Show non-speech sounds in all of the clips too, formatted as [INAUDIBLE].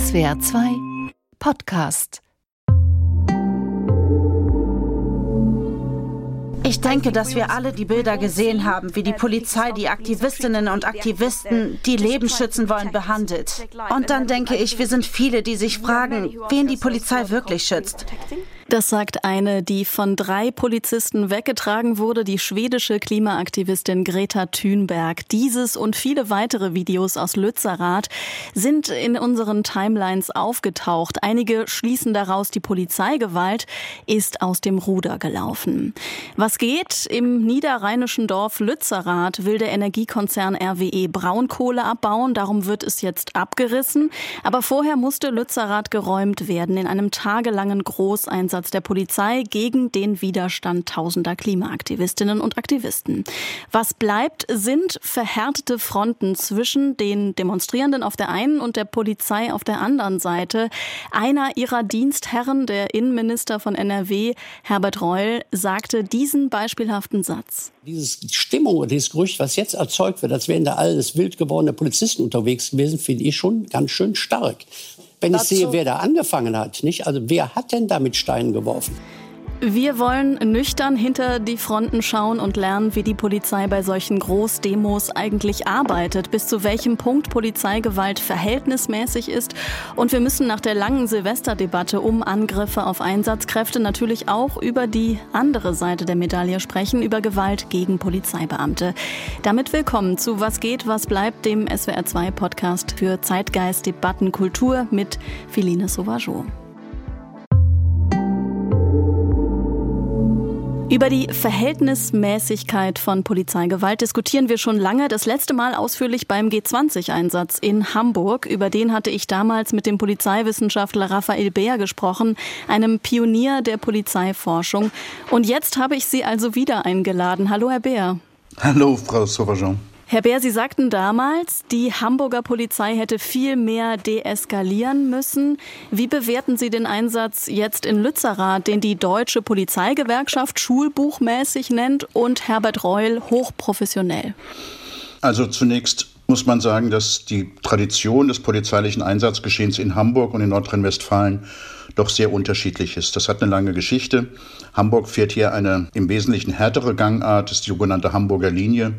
SWR 2 Podcast Ich denke, dass wir alle die Bilder gesehen haben, wie die Polizei die Aktivistinnen und Aktivisten, die Leben schützen wollen, behandelt. Und dann denke ich, wir sind viele, die sich fragen, wen die Polizei wirklich schützt. Das sagt eine, die von drei Polizisten weggetragen wurde, die schwedische Klimaaktivistin Greta Thunberg. Dieses und viele weitere Videos aus Lützerath sind in unseren Timelines aufgetaucht. Einige schließen daraus, die Polizeigewalt ist aus dem Ruder gelaufen. Was geht? Im niederrheinischen Dorf Lützerath will der Energiekonzern RWE Braunkohle abbauen. Darum wird es jetzt abgerissen. Aber vorher musste Lützerath geräumt werden in einem tagelangen Großeinsatz Einsatz der Polizei gegen den Widerstand tausender Klimaaktivistinnen und Aktivisten. Was bleibt, sind verhärtete Fronten zwischen den Demonstrierenden auf der einen und der Polizei auf der anderen Seite. Einer ihrer Dienstherren, der Innenminister von NRW, Herbert Reul, sagte diesen beispielhaften Satz. Diese Stimmung oder dieses Gerücht, was jetzt erzeugt wird, als wären da alles wild gewordene Polizisten unterwegs gewesen, finde ich schon ganz schön stark wenn ich sehe, wer da angefangen hat. Nicht? Also wer hat denn da mit Steinen geworfen? Wir wollen nüchtern hinter die Fronten schauen und lernen, wie die Polizei bei solchen Großdemos eigentlich arbeitet, bis zu welchem Punkt Polizeigewalt verhältnismäßig ist. Und wir müssen nach der langen Silvesterdebatte um Angriffe auf Einsatzkräfte natürlich auch über die andere Seite der Medaille sprechen, über Gewalt gegen Polizeibeamte. Damit willkommen zu Was geht, was bleibt, dem SWR2 Podcast für Zeitgeist, Debatten, Kultur mit Philine Sauvageau. Über die Verhältnismäßigkeit von Polizeigewalt diskutieren wir schon lange. Das letzte Mal ausführlich beim G20-Einsatz in Hamburg. Über den hatte ich damals mit dem Polizeiwissenschaftler Raphael Beer gesprochen, einem Pionier der Polizeiforschung. Und jetzt habe ich Sie also wieder eingeladen. Hallo, Herr Beer. Hallo, Frau Sauvageau. Herr Bär, Sie sagten damals, die Hamburger Polizei hätte viel mehr deeskalieren müssen. Wie bewerten Sie den Einsatz jetzt in Lützerath, den die Deutsche Polizeigewerkschaft schulbuchmäßig nennt und Herbert Reul hochprofessionell? Also zunächst muss man sagen, dass die Tradition des polizeilichen Einsatzgeschehens in Hamburg und in Nordrhein-Westfalen doch sehr unterschiedlich ist. Das hat eine lange Geschichte. Hamburg fährt hier eine im Wesentlichen härtere Gangart, das ist die sogenannte Hamburger Linie.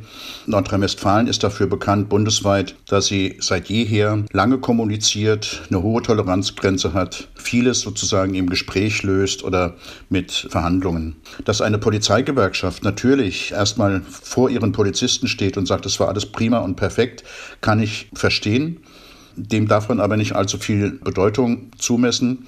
Nordrhein-Westfalen ist dafür bekannt bundesweit, dass sie seit jeher lange kommuniziert, eine hohe Toleranzgrenze hat, vieles sozusagen im Gespräch löst oder mit Verhandlungen. Dass eine Polizeigewerkschaft natürlich erstmal vor ihren Polizisten steht und sagt, es war alles prima und perfekt, kann ich verstehen. Dem darf man aber nicht allzu viel Bedeutung zumessen.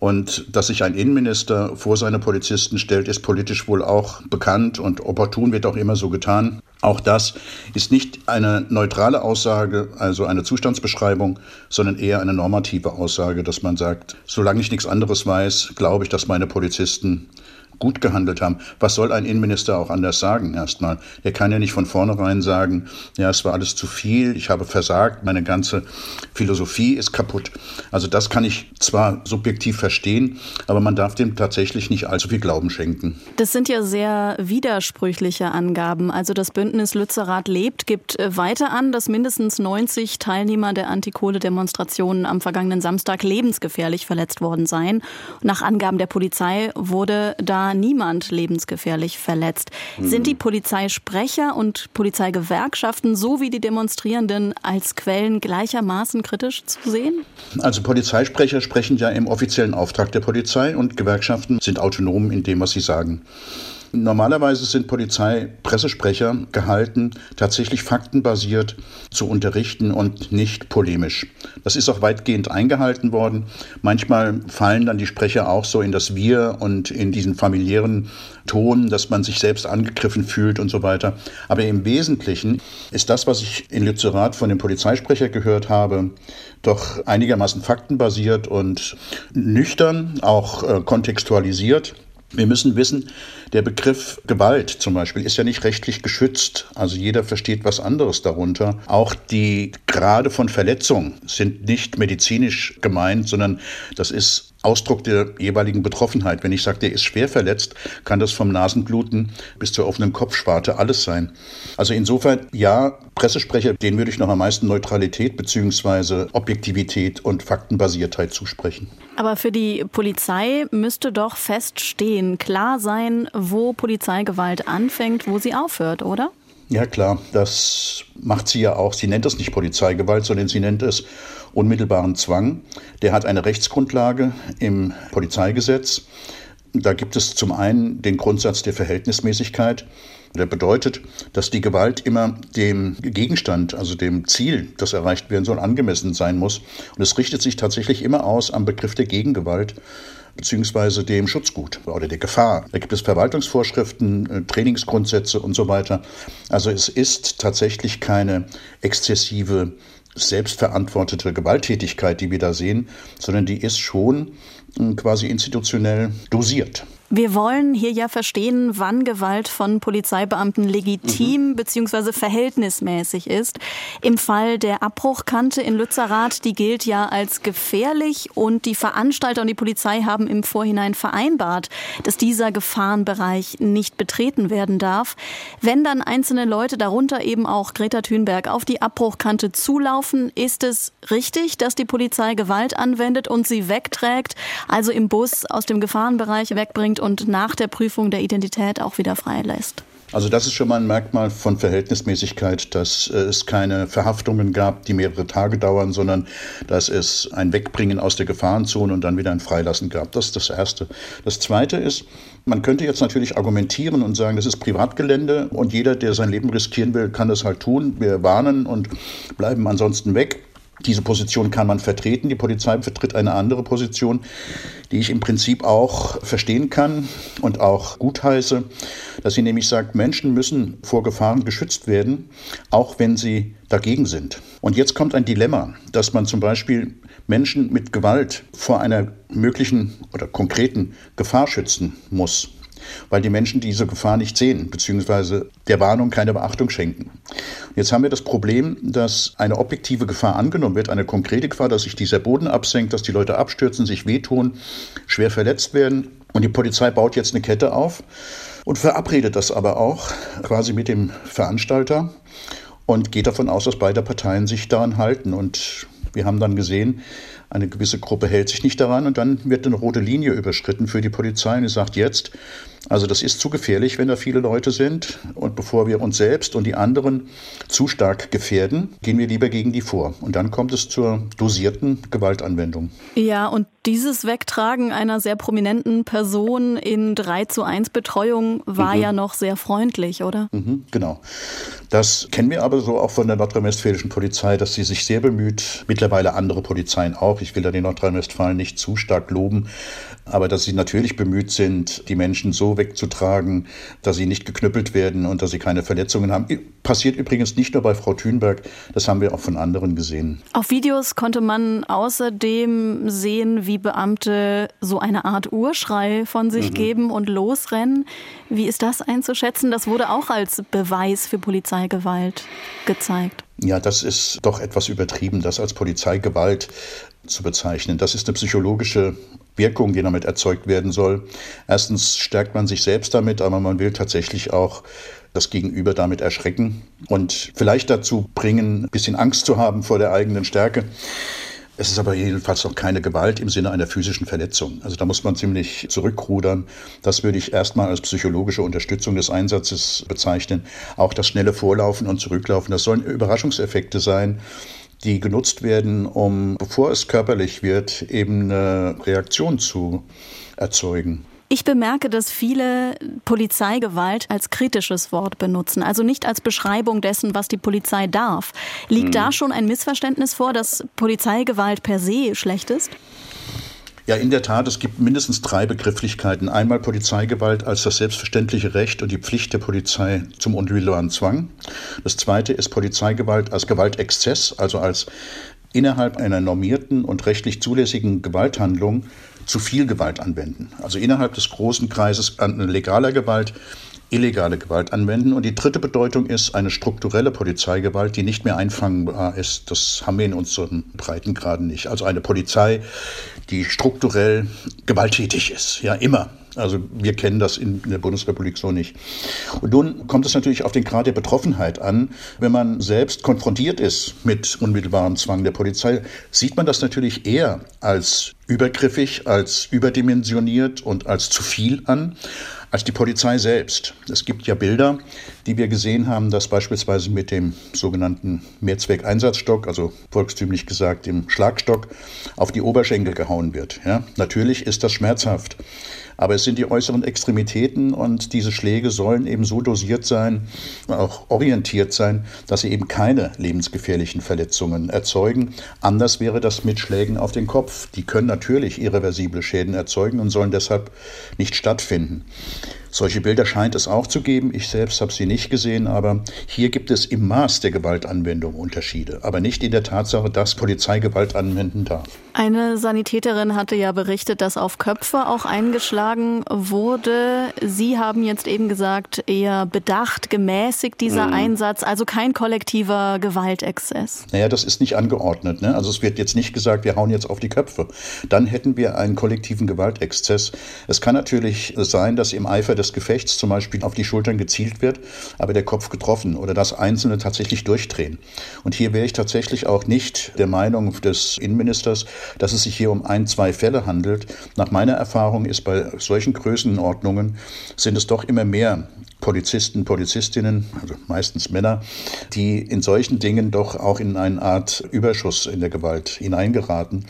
Und dass sich ein Innenminister vor seine Polizisten stellt, ist politisch wohl auch bekannt und opportun wird auch immer so getan. Auch das ist nicht eine neutrale Aussage, also eine Zustandsbeschreibung, sondern eher eine normative Aussage, dass man sagt, solange ich nichts anderes weiß, glaube ich, dass meine Polizisten gut gehandelt haben. Was soll ein Innenminister auch anders sagen erstmal? Er kann ja nicht von vornherein sagen, ja, es war alles zu viel, ich habe versagt, meine ganze Philosophie ist kaputt. Also das kann ich zwar subjektiv verstehen, aber man darf dem tatsächlich nicht allzu viel Glauben schenken. Das sind ja sehr widersprüchliche Angaben. Also das Bündnis Lützerath lebt gibt äh, weiter an, dass mindestens 90 Teilnehmer der Antikohle-Demonstrationen am vergangenen Samstag lebensgefährlich verletzt worden seien. Nach Angaben der Polizei wurde da niemand lebensgefährlich verletzt. Mhm. Sind die Polizeisprecher und Polizeigewerkschaften sowie die Demonstrierenden als Quellen gleichermaßen kritisch zu sehen? Also Polizeisprecher sprechen ja im offiziellen Auftrag der Polizei und Gewerkschaften sind autonom in dem, was sie sagen. Normalerweise sind Polizeipressesprecher gehalten, tatsächlich faktenbasiert zu unterrichten und nicht polemisch. Das ist auch weitgehend eingehalten worden. Manchmal fallen dann die Sprecher auch so in das Wir und in diesen familiären Ton, dass man sich selbst angegriffen fühlt und so weiter. Aber im Wesentlichen ist das, was ich in Lützerath von dem Polizeisprecher gehört habe, doch einigermaßen faktenbasiert und nüchtern, auch äh, kontextualisiert. Wir müssen wissen, der Begriff Gewalt zum Beispiel ist ja nicht rechtlich geschützt. Also jeder versteht was anderes darunter. Auch die Grade von Verletzung sind nicht medizinisch gemeint, sondern das ist Ausdruck der jeweiligen Betroffenheit. Wenn ich sage, der ist schwer verletzt, kann das vom Nasenbluten bis zur offenen Kopfschwarte alles sein. Also insofern, ja, Pressesprecher, denen würde ich noch am meisten Neutralität bzw. Objektivität und Faktenbasiertheit zusprechen. Aber für die Polizei müsste doch feststehen, klar sein, wo Polizeigewalt anfängt, wo sie aufhört, oder? Ja klar, das macht sie ja auch. Sie nennt das nicht Polizeigewalt, sondern sie nennt es unmittelbaren Zwang. Der hat eine Rechtsgrundlage im Polizeigesetz. Da gibt es zum einen den Grundsatz der Verhältnismäßigkeit. Der bedeutet, dass die Gewalt immer dem Gegenstand, also dem Ziel, das erreicht werden soll, angemessen sein muss. Und es richtet sich tatsächlich immer aus am Begriff der Gegengewalt beziehungsweise dem Schutzgut oder der Gefahr. Da gibt es Verwaltungsvorschriften, äh, Trainingsgrundsätze und so weiter. Also es ist tatsächlich keine exzessive selbstverantwortete Gewalttätigkeit, die wir da sehen, sondern die ist schon äh, quasi institutionell dosiert. Wir wollen hier ja verstehen, wann Gewalt von Polizeibeamten legitim mhm. bzw. verhältnismäßig ist. Im Fall der Abbruchkante in Lützerath, die gilt ja als gefährlich und die Veranstalter und die Polizei haben im Vorhinein vereinbart, dass dieser Gefahrenbereich nicht betreten werden darf. Wenn dann einzelne Leute, darunter eben auch Greta Thunberg, auf die Abbruchkante zulaufen, ist es richtig, dass die Polizei Gewalt anwendet und sie wegträgt, also im Bus aus dem Gefahrenbereich wegbringt und nach der Prüfung der Identität auch wieder freilässt. Also das ist schon mal ein Merkmal von Verhältnismäßigkeit, dass äh, es keine Verhaftungen gab, die mehrere Tage dauern, sondern dass es ein Wegbringen aus der Gefahrenzone und dann wieder ein Freilassen gab. Das ist das Erste. Das Zweite ist, man könnte jetzt natürlich argumentieren und sagen, das ist Privatgelände und jeder, der sein Leben riskieren will, kann das halt tun. Wir warnen und bleiben ansonsten weg. Diese Position kann man vertreten. Die Polizei vertritt eine andere Position, die ich im Prinzip auch verstehen kann und auch gutheiße, dass sie nämlich sagt, Menschen müssen vor Gefahren geschützt werden, auch wenn sie dagegen sind. Und jetzt kommt ein Dilemma, dass man zum Beispiel Menschen mit Gewalt vor einer möglichen oder konkreten Gefahr schützen muss weil die Menschen diese Gefahr nicht sehen, beziehungsweise der Warnung keine Beachtung schenken. Jetzt haben wir das Problem, dass eine objektive Gefahr angenommen wird, eine konkrete Gefahr, dass sich dieser Boden absenkt, dass die Leute abstürzen, sich wehtun, schwer verletzt werden. Und die Polizei baut jetzt eine Kette auf und verabredet das aber auch quasi mit dem Veranstalter und geht davon aus, dass beide Parteien sich daran halten. Und wir haben dann gesehen, eine gewisse Gruppe hält sich nicht daran und dann wird eine rote Linie überschritten für die Polizei und die sagt jetzt, also das ist zu gefährlich, wenn da viele Leute sind. Und bevor wir uns selbst und die anderen zu stark gefährden, gehen wir lieber gegen die vor. Und dann kommt es zur dosierten Gewaltanwendung. Ja, und dieses Wegtragen einer sehr prominenten Person in 3 zu 1 Betreuung war mhm. ja noch sehr freundlich, oder? Mhm, genau. Das kennen wir aber so auch von der nordrhein-westfälischen Polizei, dass sie sich sehr bemüht, mittlerweile andere Polizeien auch, ich will da den Nordrhein-Westfalen nicht zu stark loben, aber dass sie natürlich bemüht sind, die Menschen so wegzutragen, dass sie nicht geknüppelt werden und dass sie keine Verletzungen haben. Passiert übrigens nicht nur bei Frau Thünberg, das haben wir auch von anderen gesehen. Auf Videos konnte man außerdem sehen, wie Beamte so eine Art Urschrei von sich mhm. geben und losrennen. Wie ist das einzuschätzen? Das wurde auch als Beweis für Polizeigewalt gezeigt. Ja, das ist doch etwas übertrieben, das als Polizeigewalt zu bezeichnen. Das ist eine psychologische Wirkung, die damit erzeugt werden soll. Erstens stärkt man sich selbst damit, aber man will tatsächlich auch das Gegenüber damit erschrecken und vielleicht dazu bringen, ein bisschen Angst zu haben vor der eigenen Stärke. Es ist aber jedenfalls noch keine Gewalt im Sinne einer physischen Verletzung. Also da muss man ziemlich zurückrudern. Das würde ich erstmal als psychologische Unterstützung des Einsatzes bezeichnen. Auch das schnelle Vorlaufen und Zurücklaufen, das sollen Überraschungseffekte sein, die genutzt werden, um, bevor es körperlich wird, eben eine Reaktion zu erzeugen. Ich bemerke, dass viele Polizeigewalt als kritisches Wort benutzen, also nicht als Beschreibung dessen, was die Polizei darf. Liegt hm. da schon ein Missverständnis vor, dass Polizeigewalt per se schlecht ist? Ja, in der Tat, es gibt mindestens drei Begrifflichkeiten. Einmal Polizeigewalt als das selbstverständliche Recht und die Pflicht der Polizei zum unmittelbaren Zwang. Das zweite ist Polizeigewalt als Gewaltexzess, also als innerhalb einer normierten und rechtlich zulässigen Gewalthandlung zu viel Gewalt anwenden. Also innerhalb des großen Kreises an legaler Gewalt illegale Gewalt anwenden. Und die dritte Bedeutung ist eine strukturelle Polizeigewalt, die nicht mehr einfangbar ist. Das haben wir in unseren Breitengraden nicht. Also eine Polizei, die strukturell gewalttätig ist, ja immer. Also wir kennen das in der Bundesrepublik so nicht. Und nun kommt es natürlich auf den Grad der Betroffenheit an. Wenn man selbst konfrontiert ist mit unmittelbarem Zwang der Polizei, sieht man das natürlich eher als übergriffig, als überdimensioniert und als zu viel an als die Polizei selbst. Es gibt ja Bilder, die wir gesehen haben, dass beispielsweise mit dem sogenannten Mehrzweckeinsatzstock, also volkstümlich gesagt dem Schlagstock, auf die Oberschenkel gehauen wird. Ja, natürlich ist das schmerzhaft. Aber es sind die äußeren Extremitäten und diese Schläge sollen eben so dosiert sein, auch orientiert sein, dass sie eben keine lebensgefährlichen Verletzungen erzeugen. Anders wäre das mit Schlägen auf den Kopf. Die können natürlich irreversible Schäden erzeugen und sollen deshalb nicht stattfinden. Solche Bilder scheint es auch zu geben. Ich selbst habe sie nicht gesehen, aber hier gibt es im Maß der Gewaltanwendung Unterschiede, aber nicht in der Tatsache, dass Polizei Gewalt anwenden darf. Eine Sanitäterin hatte ja berichtet, dass auf Köpfe auch eingeschlagen wurde. Sie haben jetzt eben gesagt, eher bedacht, gemäßigt dieser mhm. Einsatz, also kein kollektiver Gewaltexzess. Naja, das ist nicht angeordnet. Ne? Also es wird jetzt nicht gesagt, wir hauen jetzt auf die Köpfe. Dann hätten wir einen kollektiven Gewaltexzess. Es kann natürlich sein, dass im Eifer des Gefechts zum Beispiel auf die Schultern gezielt wird, aber der Kopf getroffen oder dass Einzelne tatsächlich durchdrehen. Und hier wäre ich tatsächlich auch nicht der Meinung des Innenministers, dass es sich hier um ein, zwei Fälle handelt. Nach meiner Erfahrung ist bei solchen Größenordnungen sind es doch immer mehr Polizisten, Polizistinnen, also meistens Männer, die in solchen Dingen doch auch in eine Art Überschuss in der Gewalt hineingeraten.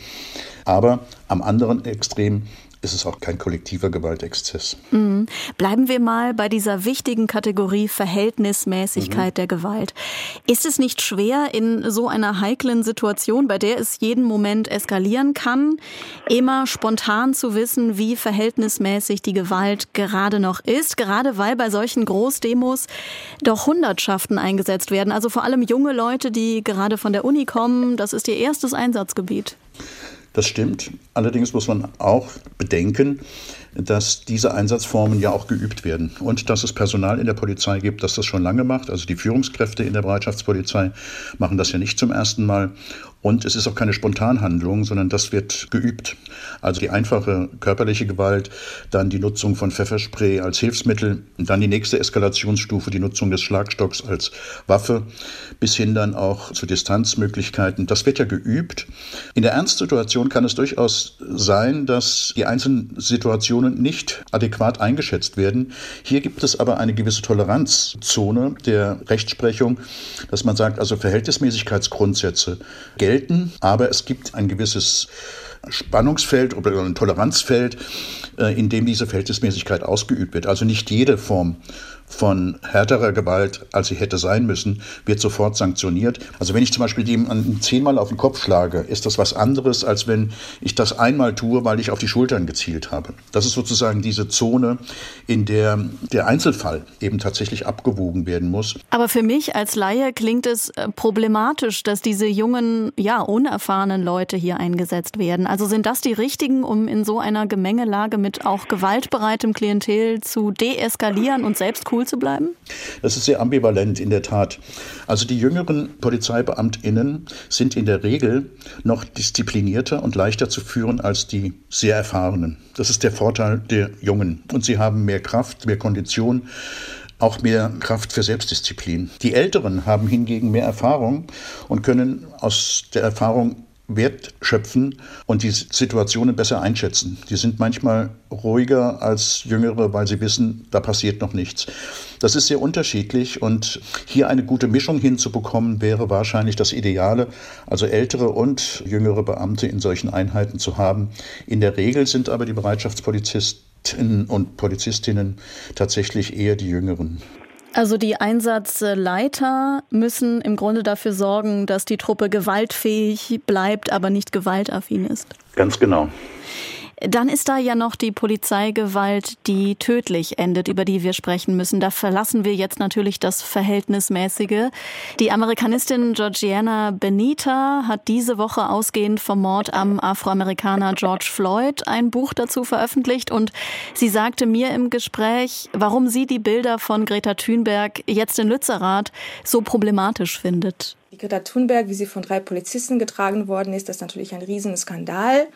Aber am anderen Extrem ist es auch kein kollektiver Gewaltexzess. Mhm. Bleiben wir mal bei dieser wichtigen Kategorie Verhältnismäßigkeit mhm. der Gewalt. Ist es nicht schwer, in so einer heiklen Situation, bei der es jeden Moment eskalieren kann, immer spontan zu wissen, wie verhältnismäßig die Gewalt gerade noch ist, gerade weil bei solchen Großdemos doch Hundertschaften eingesetzt werden, also vor allem junge Leute, die gerade von der Uni kommen, das ist ihr erstes Einsatzgebiet. Das stimmt. Allerdings muss man auch bedenken, dass diese Einsatzformen ja auch geübt werden und dass es Personal in der Polizei gibt, das das schon lange macht. Also die Führungskräfte in der Bereitschaftspolizei machen das ja nicht zum ersten Mal. Und es ist auch keine Spontanhandlung, sondern das wird geübt. Also die einfache körperliche Gewalt, dann die Nutzung von Pfefferspray als Hilfsmittel, dann die nächste Eskalationsstufe, die Nutzung des Schlagstocks als Waffe, bis hin dann auch zu Distanzmöglichkeiten. Das wird ja geübt. In der Ernstsituation kann es durchaus sein, dass die einzelnen Situationen nicht adäquat eingeschätzt werden. Hier gibt es aber eine gewisse Toleranzzone der Rechtsprechung, dass man sagt, also Verhältnismäßigkeitsgrundsätze gelten gelten, aber es gibt ein gewisses Spannungsfeld oder ein Toleranzfeld, äh, in dem diese Verhältnismäßigkeit ausgeübt wird. Also nicht jede Form von härterer Gewalt, als sie hätte sein müssen, wird sofort sanktioniert. Also wenn ich zum Beispiel jemanden zehnmal auf den Kopf schlage, ist das was anderes, als wenn ich das einmal tue, weil ich auf die Schultern gezielt habe. Das ist sozusagen diese Zone, in der der Einzelfall eben tatsächlich abgewogen werden muss. Aber für mich als Laie klingt es äh, problematisch, dass diese jungen, ja, unerfahrenen Leute hier eingesetzt werden. Also sind das die richtigen, um in so einer Gemengelage mit auch gewaltbereitem Klientel zu deeskalieren und selbst cool zu bleiben? Das ist sehr ambivalent in der Tat. Also die jüngeren Polizeibeamtinnen sind in der Regel noch disziplinierter und leichter zu führen als die sehr erfahrenen. Das ist der Vorteil der Jungen. Und sie haben mehr Kraft, mehr Kondition auch mehr Kraft für Selbstdisziplin. Die Älteren haben hingegen mehr Erfahrung und können aus der Erfahrung Wert schöpfen und die Situationen besser einschätzen. Die sind manchmal ruhiger als Jüngere, weil sie wissen, da passiert noch nichts. Das ist sehr unterschiedlich und hier eine gute Mischung hinzubekommen, wäre wahrscheinlich das Ideale, also ältere und jüngere Beamte in solchen Einheiten zu haben. In der Regel sind aber die Bereitschaftspolizisten und Polizistinnen tatsächlich eher die Jüngeren. Also die Einsatzleiter müssen im Grunde dafür sorgen, dass die Truppe gewaltfähig bleibt, aber nicht gewaltaffin ist. Ganz genau. Dann ist da ja noch die Polizeigewalt, die tödlich endet, über die wir sprechen müssen. Da verlassen wir jetzt natürlich das Verhältnismäßige. Die Amerikanistin Georgiana Benita hat diese Woche ausgehend vom Mord am Afroamerikaner George Floyd ein Buch dazu veröffentlicht und sie sagte mir im Gespräch, warum sie die Bilder von Greta Thunberg jetzt in Lützerath so problematisch findet. Die Greta Thunberg, wie sie von drei Polizisten getragen worden ist, das ist natürlich ein Riesenskandal.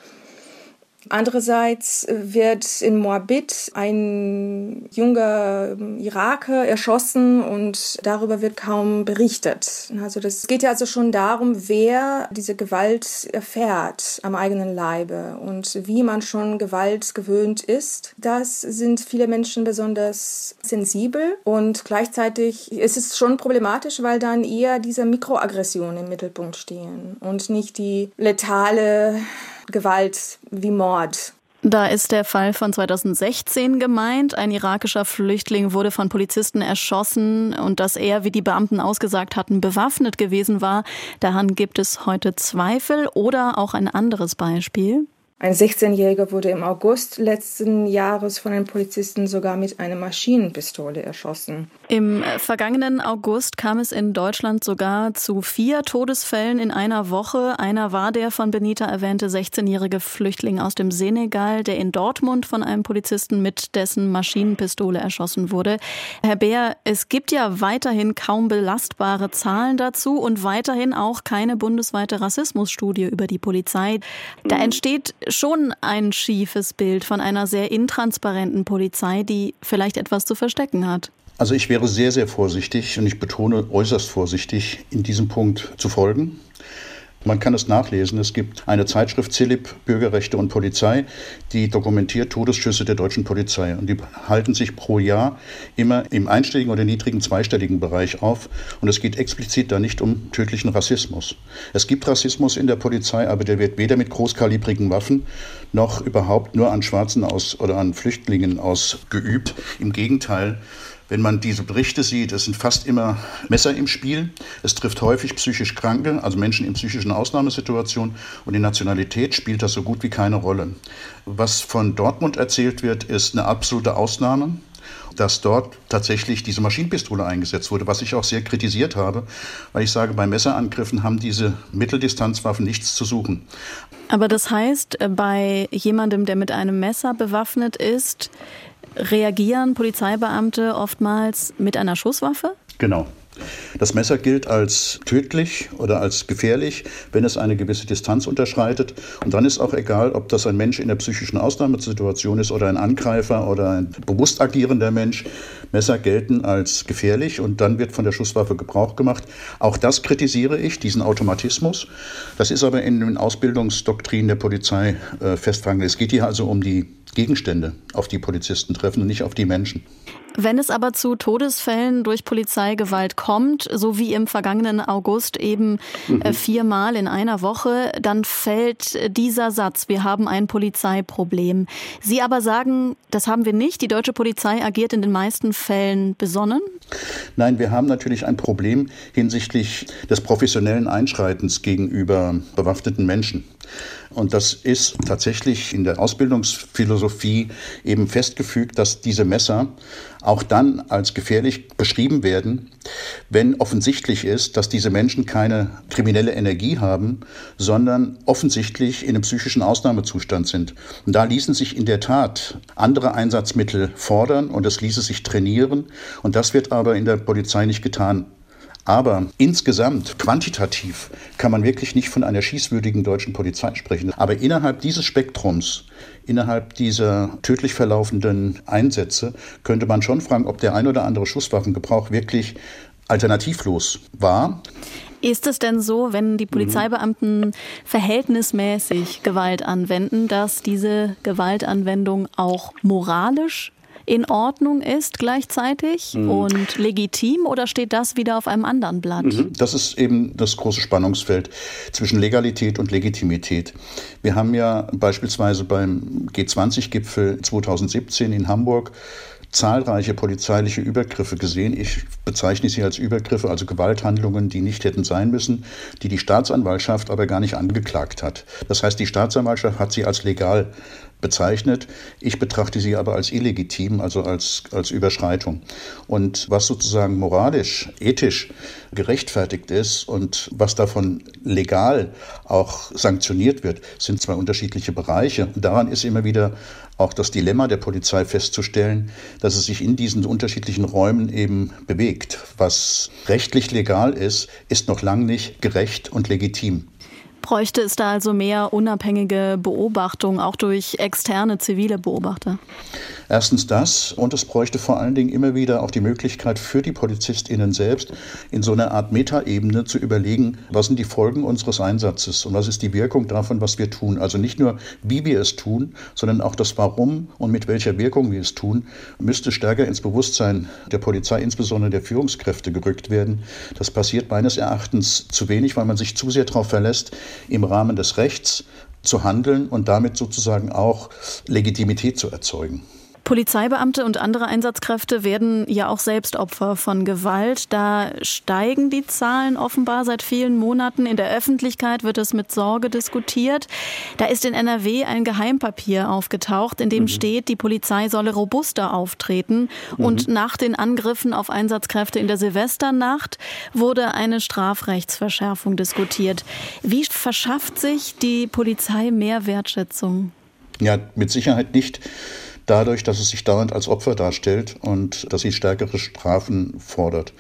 Andererseits wird in Moabit ein junger Iraker erschossen und darüber wird kaum berichtet. Also das geht ja also schon darum, wer diese Gewalt erfährt am eigenen Leibe und wie man schon Gewalt gewöhnt ist. Das sind viele Menschen besonders sensibel und gleichzeitig ist es schon problematisch, weil dann eher diese Mikroaggressionen im Mittelpunkt stehen und nicht die letale Gewalt wie Mord. Da ist der Fall von 2016 gemeint. Ein irakischer Flüchtling wurde von Polizisten erschossen und dass er, wie die Beamten ausgesagt hatten, bewaffnet gewesen war. Daran gibt es heute Zweifel oder auch ein anderes Beispiel. Ein 16-Jähriger wurde im August letzten Jahres von den Polizisten sogar mit einer Maschinenpistole erschossen. Im vergangenen August kam es in Deutschland sogar zu vier Todesfällen in einer Woche. Einer war der von Benita erwähnte 16-jährige Flüchtling aus dem Senegal, der in Dortmund von einem Polizisten mit dessen Maschinenpistole erschossen wurde. Herr Beer, es gibt ja weiterhin kaum belastbare Zahlen dazu und weiterhin auch keine bundesweite Rassismusstudie über die Polizei. Da entsteht schon ein schiefes Bild von einer sehr intransparenten Polizei, die vielleicht etwas zu verstecken hat. Also ich wäre sehr, sehr vorsichtig und ich betone äußerst vorsichtig, in diesem Punkt zu folgen. Man kann es nachlesen. Es gibt eine Zeitschrift Zillip Bürgerrechte und Polizei, die dokumentiert Todesschüsse der deutschen Polizei. Und die halten sich pro Jahr immer im einstelligen oder niedrigen zweistelligen Bereich auf. Und es geht explizit da nicht um tödlichen Rassismus. Es gibt Rassismus in der Polizei, aber der wird weder mit großkalibrigen Waffen noch überhaupt nur an Schwarzen aus oder an Flüchtlingen ausgeübt. Im Gegenteil, wenn man diese Berichte sieht, es sind fast immer Messer im Spiel. Es trifft häufig psychisch Kranke, also Menschen in psychischen Ausnahmesituationen. Und die Nationalität spielt das so gut wie keine Rolle. Was von Dortmund erzählt wird, ist eine absolute Ausnahme dass dort tatsächlich diese Maschinenpistole eingesetzt wurde, was ich auch sehr kritisiert habe, weil ich sage, bei Messerangriffen haben diese Mitteldistanzwaffen nichts zu suchen. Aber das heißt, äh, bei jemandem, der mit einem Messer bewaffnet ist, reagieren Polizeibeamte oftmals mit einer Schusswaffe? Genau. Das Messer gilt als tödlich oder als gefährlich, wenn es eine gewisse Distanz unterschreitet. Und dann ist auch egal, ob das ein Mensch in der psychischen Ausnahmesituation ist oder ein Angreifer oder ein bewusst agierender Mensch. Messer gelten als gefährlich und dann wird von der Schusswaffe Gebrauch gemacht. Auch das kritisiere ich, diesen Automatismus. Das ist aber in den Ausbildungsdoktrinen der Polizei äh, festgefangen. Es geht hier also um die Gegenstände, auf die Polizisten treffen und nicht auf die Menschen. Wenn es aber zu Todesfällen durch Polizeigewalt kommt, so wie im vergangenen August eben mhm. Äh, viermal in einer Woche, dann fällt dieser Satz, wir haben ein Polizeiproblem. Sie aber sagen, das haben wir nicht. Die deutsche Polizei agiert in den meisten Fällen besonnen? Nein, wir haben natürlich ein Problem hinsichtlich des professionellen Einschreitens gegenüber bewaffneten Menschen. Und das ist tatsächlich in der Ausbildungsphilosophie eben festgefügt, dass diese Messer auch dann als gefährlich beschrieben werden, wenn offensichtlich ist, dass diese Menschen keine kriminelle Energie haben, sondern offensichtlich in einem psychischen Ausnahmezustand sind. Und da ließen sich in der Tat andere Einsatzmittel fordern und es ließe sich trainieren. Und das wird aber in der Polizei nicht getan. Aber insgesamt, quantitativ, kann man wirklich nicht von einer schießwürdigen deutschen Polizei sprechen. Aber innerhalb dieses Spektrums, innerhalb dieser tödlich verlaufenden Einsätze, könnte man schon fragen, ob der ein oder andere Schusswaffengebrauch wirklich alternativlos war. Ist es denn so, wenn die Polizeibeamten verhältnismäßig Gewalt anwenden, dass diese Gewaltanwendung auch moralisch in Ordnung ist gleichzeitig mhm. und legitim oder steht das wieder auf einem anderen Blatt? Mhm. Das ist eben das große Spannungsfeld zwischen Legalität und Legitimität. Wir haben ja beispielsweise beim G20-Gipfel 2017 in Hamburg zahlreiche polizeiliche Übergriffe gesehen. Ich bezeichne sie als Übergriffe, also Gewalthandlungen, die nicht hätten sein müssen, die die Staatsanwaltschaft aber gar nicht angeklagt hat. Das heißt, die Staatsanwaltschaft hat sie als legal bezeichnet. Ich betrachte sie aber als illegitim, also als, als Überschreitung. Und was sozusagen moralisch, ethisch gerechtfertigt ist und was davon legal auch sanktioniert wird, sind zwei unterschiedliche Bereiche. Und daran ist immer wieder auch das Dilemma der Polizei festzustellen, dass es sich in diesen unterschiedlichen Räumen eben bewegt. Was rechtlich legal ist, ist noch lang nicht gerecht und legitim. Bräuchte es da also mehr unabhängige Beobachtung, auch durch externe zivile Beobachter? Erstens das und es bräuchte vor allen Dingen immer wieder auch die Möglichkeit für die PolizistInnen selbst in so einer Art Metaebene zu überlegen, was sind die Folgen unseres Einsatzes und was ist die Wirkung davon, was wir tun. Also nicht nur, wie wir es tun, sondern auch das Warum und mit welcher Wirkung wir es tun, müsste stärker ins Bewusstsein der Polizei, insbesondere der Führungskräfte, gerückt werden. Das passiert meines Erachtens zu wenig, weil man sich zu sehr darauf verlässt, im Rahmen des Rechts zu handeln und damit sozusagen auch Legitimität zu erzeugen. Polizeibeamte und andere Einsatzkräfte werden ja auch selbst Opfer von Gewalt. Da steigen die Zahlen offenbar seit vielen Monaten. In der Öffentlichkeit wird es mit Sorge diskutiert. Da ist in NRW ein Geheimpapier aufgetaucht, in dem mhm. steht, die Polizei solle robuster auftreten. Mhm. Und nach den Angriffen auf Einsatzkräfte in der Silvesternacht wurde eine Strafrechtsverschärfung diskutiert. Wie verschafft sich die Polizei mehr Wertschätzung? Ja, mit Sicherheit nicht dadurch, dass es sich dauernd als Opfer darstellt und dass sie stärkere Strafen fordert.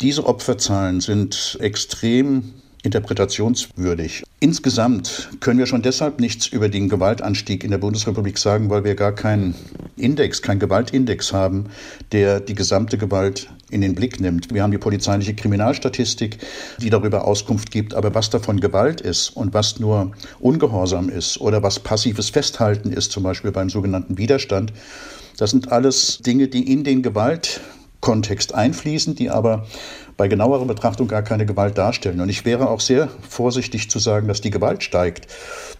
Diese Opferzahlen sind extrem interpretationswürdig. Insgesamt können wir schon deshalb nichts über den Gewaltanstieg in der Bundesrepublik sagen, weil wir gar keinen Index, keinen Gewaltindex haben, der die gesamte Gewalt in den Blick nimmt. Wir haben die polizeiliche Kriminalstatistik, die darüber Auskunft gibt, aber was davon Gewalt ist und was nur Ungehorsam ist oder was passives Festhalten ist, zum Beispiel beim sogenannten Widerstand, das sind alles Dinge, die in den Gewaltkontext einfließen, die aber bei genauerer Betrachtung gar keine Gewalt darstellen. Und ich wäre auch sehr vorsichtig zu sagen, dass die Gewalt steigt.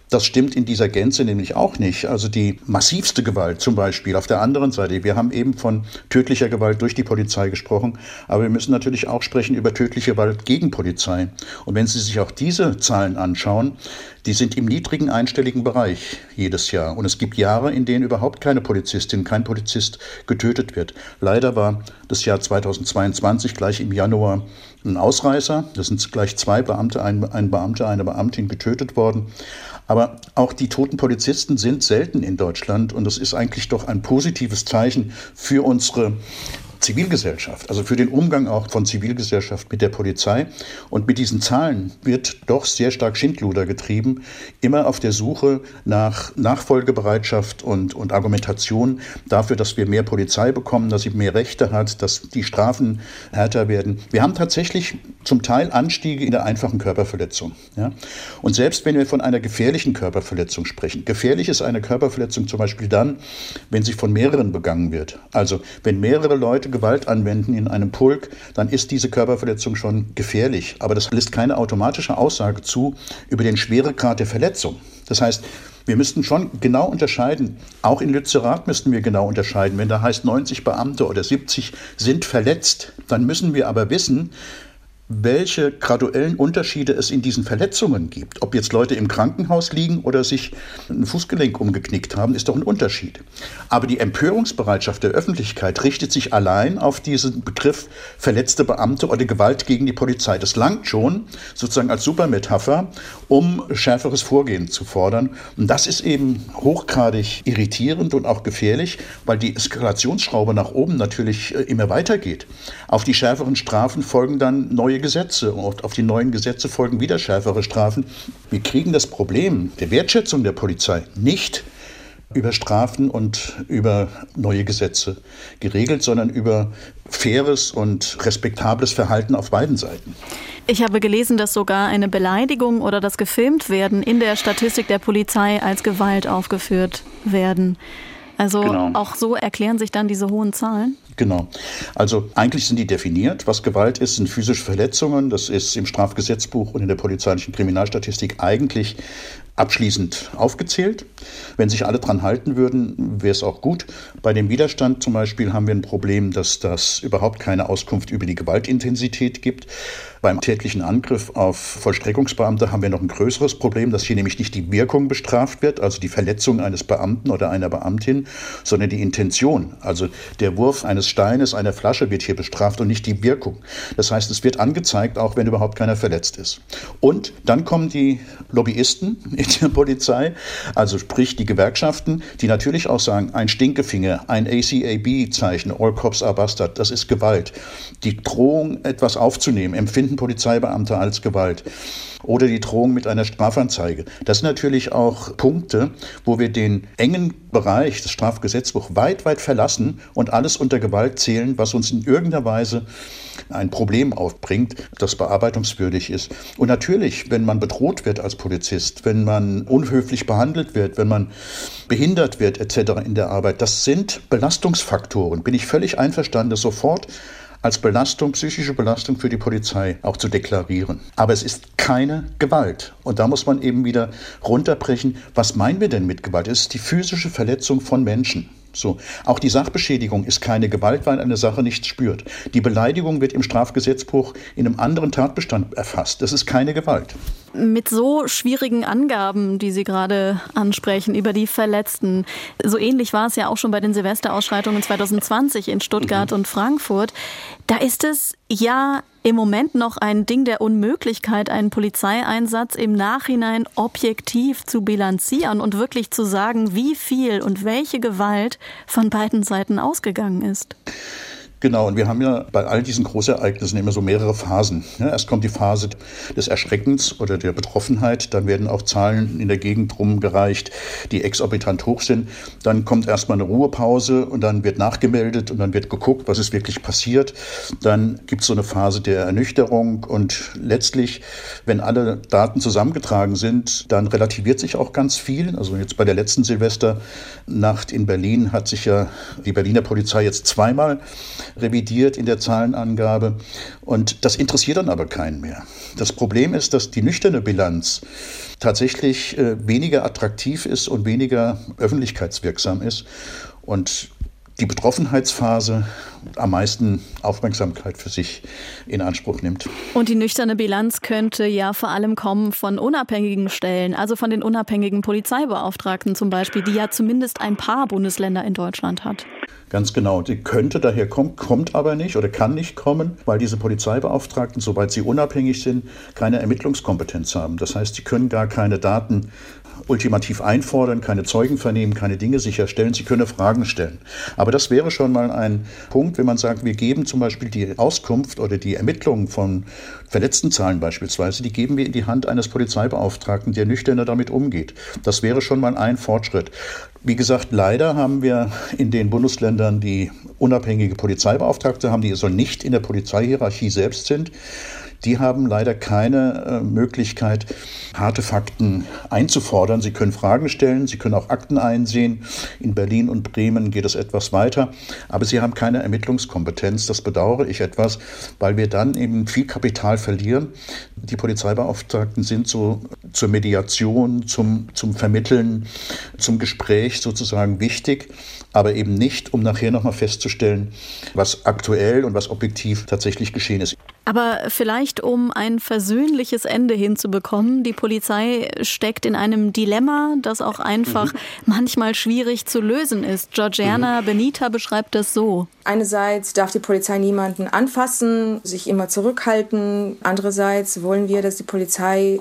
Das stimmt in dieser Gänze nämlich auch nicht. Also die massivste Gewalt zum Beispiel auf der anderen Seite. Wir haben eben von tödlicher Gewalt durch die Polizei gesprochen, aber wir müssen natürlich auch sprechen über tödliche Gewalt gegen Polizei. Und wenn Sie sich auch diese Zahlen anschauen, die sind im niedrigen einstelligen Bereich jedes Jahr. Und es gibt Jahre, in denen überhaupt keine Polizistin, kein Polizist getötet wird. Leider war das Jahr 2022 gleich im Januar ein Ausreißer. Da sind gleich zwei Beamte, ein, ein Beamter, eine Beamtin getötet worden. Aber auch die toten Polizisten sind selten in Deutschland und das ist eigentlich doch ein positives Zeichen für unsere Zivilgesellschaft, also für den Umgang auch von Zivilgesellschaft mit der Polizei. Und mit diesen Zahlen wird doch sehr stark Schindluder getrieben, immer auf der Suche nach Nachfolgebereitschaft und, und Argumentation dafür, dass wir mehr Polizei bekommen, dass sie mehr Rechte hat, dass die Strafen härter werden. Wir haben tatsächlich zum Teil Anstiege in der einfachen Körperverletzung. Ja? Und selbst wenn wir von einer gefährlichen Körperverletzung sprechen, gefährlich ist eine Körperverletzung zum Beispiel dann, wenn sie von mehreren begangen wird. Also wenn mehrere Leute Gewalt anwenden in einem Pulk, dann ist diese Körperverletzung schon gefährlich. Aber das lässt keine automatische Aussage zu über den Schweregrad der Verletzung. Das heißt, wir müssten schon genau unterscheiden, auch in Lützerath müssten wir genau unterscheiden. Wenn da heißt 90 Beamte oder 70 sind verletzt, dann müssen wir aber wissen, welche graduellen Unterschiede es in diesen Verletzungen gibt. Ob jetzt Leute im Krankenhaus liegen oder sich ein Fußgelenk umgeknickt haben, ist doch ein Unterschied. Aber die Empörungsbereitschaft der Öffentlichkeit richtet sich allein auf diesen Begriff verletzte Beamte oder Gewalt gegen die Polizei. Das langt schon sozusagen als Supermetapher, um schärferes Vorgehen zu fordern. Und das ist eben hochgradig irritierend und auch gefährlich, weil die Eskalationsschraube nach oben natürlich äh, immer weitergeht. Auf die schärferen Strafen folgen dann neue neue Gesetze und auf die neuen Gesetze folgen wieder schärfere Strafen. Wir kriegen das Problem der Wertschätzung der Polizei nicht über Strafen und über neue Gesetze geregelt, sondern über faires und respektables Verhalten auf beiden Seiten. Ich habe gelesen, dass sogar eine Beleidigung oder das gefilmt werden in der Statistik der Polizei als Gewalt aufgeführt werden. Also genau. auch so erklären sich dann diese hohen Zahlen? Genau. Also eigentlich sind die definiert. Was Gewalt ist, sind physische Verletzungen. Das ist im Strafgesetzbuch und in der polizeilichen Kriminalstatistik eigentlich abschließend aufgezählt. Wenn sich alle dran halten würden, wäre es auch gut. Bei dem Widerstand zum Beispiel haben wir ein Problem, dass das überhaupt keine Auskunft über die Gewaltintensität gibt. Beim tätlichen Angriff auf Vollstreckungsbeamte haben wir noch ein größeres Problem, dass hier nämlich nicht die Wirkung bestraft wird, also die Verletzung eines Beamten oder einer Beamtin, sondern die Intention. Also der Wurf eines Steines, einer Flasche wird hier bestraft und nicht die Wirkung. Das heißt, es wird angezeigt, auch wenn überhaupt keiner verletzt ist. Und dann kommen die Lobbyisten [LAUGHS] in der Polizei, also sprich die Gewerkschaften, die natürlich auch sagen, ein Stinkefinger, ein ACAB-Zeichen, All Cops are Bastard, das ist Gewalt. Die Drohung, etwas aufzunehmen, empfinden empfinden Polizeibeamte als Gewalt. Oder die Drohung mit einer Strafanzeige. Das sind natürlich auch Punkte, wo wir den engen Bereich des Strafgesetzbuchs weit, weit verlassen und alles unter Gewalt zählen, was uns in irgendeiner Weise ein Problem aufbringt, das bearbeitungswürdig ist. Und natürlich, wenn man bedroht wird als Polizist, wenn man unhöflich behandelt wird, wenn man behindert wird etc. in der Arbeit, das sind Belastungsfaktoren. Bin ich völlig einverstanden, das sofort als Belastung, psychische Belastung für die Polizei auch zu deklarieren. Aber es ist keine Gewalt. Und da muss man eben wieder runterbrechen, was meinen wir denn mit Gewalt? Es ist die physische Verletzung von Menschen. So. Auch die Sachbeschädigung ist keine Gewalt, weil eine Sache nichts spürt. Die Beleidigung wird im Strafgesetzbuch in einem anderen Tatbestand erfasst. Das ist keine Gewalt. Mit so schwierigen Angaben, die Sie gerade ansprechen, über die Verletzten, so ähnlich war es ja auch schon bei den Silvesterausschreitungen 2020 in Stuttgart mhm. und Frankfurt, da ist es ja im Moment noch ein Ding der Unmöglichkeit, einen Polizeieinsatz im Nachhinein objektiv zu bilanzieren und wirklich zu sagen, wie viel und welche Gewalt von beiden Seiten ausgegangen ist. Genau, und wir haben ja bei all diesen Großereignissen immer so mehrere Phasen. Ja, erst kommt die Phase des Erschreckens oder der Betroffenheit, dann werden auch Zahlen in der Gegend rumgereicht, die exorbitant hoch sind. Dann kommt erstmal eine Ruhepause und dann wird nachgemeldet und dann wird geguckt, was ist wirklich passiert. Dann gibt es so eine Phase der Ernüchterung und letztlich, wenn alle Daten zusammengetragen sind, dann relativiert sich auch ganz viel. Also jetzt bei der letzten Silvesternacht in Berlin hat sich ja die Berliner Polizei jetzt zweimal revidiert in der Zahlenangabe. Und das interessiert dann aber keinen mehr. Das Problem ist, dass die nüchterne Bilanz tatsächlich äh, weniger attraktiv ist und weniger öffentlichkeitswirksam ist. Und die Betroffenheitsphase am meisten Aufmerksamkeit für sich in Anspruch nimmt. Und die nüchterne Bilanz könnte ja vor allem kommen von unabhängigen Stellen, also von den unabhängigen Polizeibeauftragten zum Beispiel, die ja zumindest ein paar Bundesländer in Deutschland hat. Ganz genau. Die könnte daher kommen, kommt aber nicht oder kann nicht kommen, weil diese Polizeibeauftragten, soweit sie unabhängig sind, keine Ermittlungskompetenz haben. Das heißt, sie können gar keine Daten ultimativ einfordern, keine Zeugen vernehmen, keine Dinge sicherstellen. Sie können Fragen stellen. Aber das wäre schon mal ein Punkt, wenn man sagt, wir geben zum Beispiel die Auskunft oder die Ermittlungen von verletzten Zahlen beispielsweise, die geben wir in die Hand eines Polizeibeauftragten, der nüchterner damit umgeht. Das wäre schon mal ein Fortschritt. Wie gesagt, leider haben wir in den Bundesländern die unabhängige Polizeibeauftragte haben, die also nicht in der Polizeihierarchie selbst sind die haben leider keine äh, Möglichkeit, harte Fakten einzufordern. Sie können Fragen stellen, sie können auch Akten einsehen. In Berlin und Bremen geht es etwas weiter, aber sie haben keine Ermittlungskompetenz. Das bedauere ich etwas, weil wir dann eben viel Kapital verlieren. Die Polizeibeauftragten sind so zur Mediation, zum, zum Vermitteln, zum Gespräch sozusagen wichtig, aber eben nicht, um nachher nochmal festzustellen, was aktuell und was objektiv tatsächlich geschehen ist. Aber vielleicht, um ein versöhnliches Ende hinzubekommen, die Polizei steckt in einem Dilemma, das auch einfach mhm. manchmal schwierig zu lösen ist. Georgiana mhm. Benita beschreibt das so. Einerseits darf die Polizei niemanden anfassen, sich immer zurückhalten. Andererseits wollen wir, dass die Polizei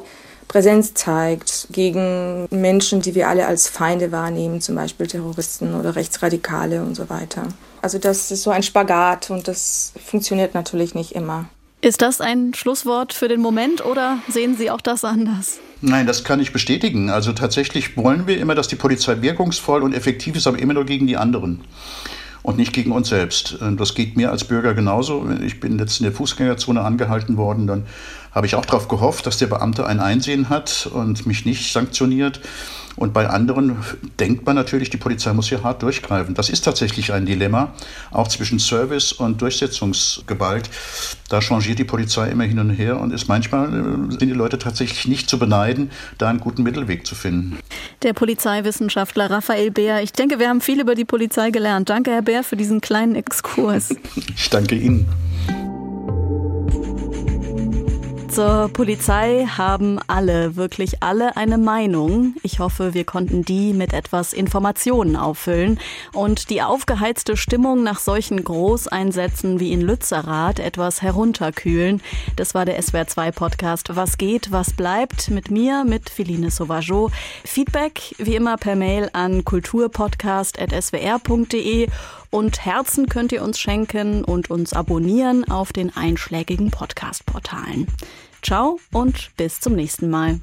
Präsenz zeigt gegen Menschen, die wir alle als Feinde wahrnehmen, zum Beispiel Terroristen oder Rechtsradikale und so weiter. Also das ist so ein Spagat und das funktioniert natürlich nicht immer. Ist das ein Schlusswort für den Moment oder sehen Sie auch das anders? Nein, das kann ich bestätigen. Also tatsächlich wollen wir immer, dass die Polizei wirkungsvoll und effektiv ist, aber immer nur gegen die anderen und nicht gegen uns selbst. Das geht mir als Bürger genauso. Ich bin letztens in der Fußgängerzone angehalten worden, dann habe ich auch darauf gehofft, dass der Beamte ein Einsehen hat und mich nicht sanktioniert. Und bei anderen denkt man natürlich, die Polizei muss hier hart durchgreifen. Das ist tatsächlich ein Dilemma, auch zwischen Service und Durchsetzungsgewalt. Da changiert die Polizei immer hin und her und ist manchmal äh, sind die Leute tatsächlich nicht zu beneiden, da einen guten Mittelweg zu finden. Der Polizeiwissenschaftler Raphael Bär. Ich denke, wir haben viel über die Polizei gelernt. Danke, Herr Bär, für diesen kleinen Exkurs. ich danke Ihnen. Zur Polizei haben alle, wirklich alle eine Meinung. Ich hoffe, wir konnten die mit etwas Informationen auffüllen und die aufgeheizte Stimmung nach solchen Großeinsätzen wie in Lützerath etwas herunterkühlen. Das war der SWR2 Podcast Was geht, was bleibt mit mir, mit Philine Sauvageau. Feedback wie immer per Mail an kulturpodcast.swr.de und Herzen könnt ihr uns schenken und uns abonnieren auf den einschlägigen Podcast-Portalen. Ciao und bis zum nächsten Mal.